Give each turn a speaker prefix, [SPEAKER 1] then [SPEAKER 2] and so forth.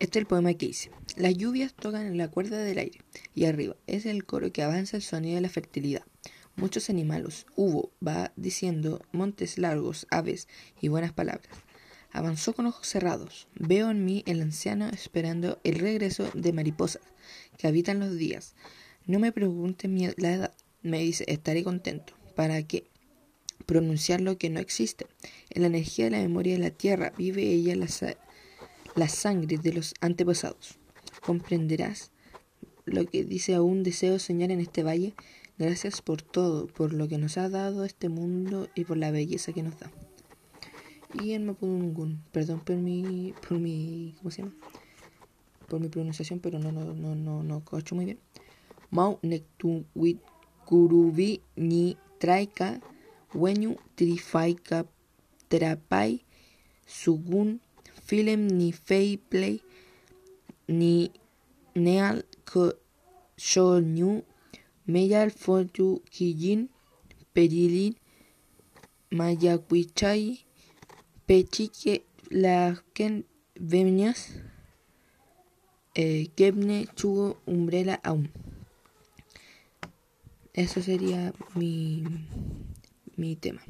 [SPEAKER 1] Este es el poema que hice. Las lluvias tocan en la cuerda del aire y arriba es el coro que avanza el sonido de la fertilidad. Muchos animales hubo, va diciendo montes largos, aves y buenas palabras. Avanzó con ojos cerrados. Veo en mí el anciano esperando el regreso de mariposas que habitan los días. No me pregunte la edad, me dice, estaré contento. ¿Para qué? Pronunciar lo que no existe. En la energía de la memoria de la tierra vive ella la, la sangre de los antepasados. Comprenderás lo que dice aún deseo soñar en este valle. Gracias por todo, por lo que nos ha dado este mundo y por la belleza que nos da. Y en Mapudungun, perdón por mi, por mi, ¿cómo se llama? Por mi pronunciación, pero no, no, no, no, no cacho muy bien. Mau wit kurubi ni traika weñu trifaika trapai sugun film ni fei play ni neal shonyu meyal fotu kijin perilin mayakuichai pechique la ken venias eh, kebne chugo umbrella aún eso sería mi mi tema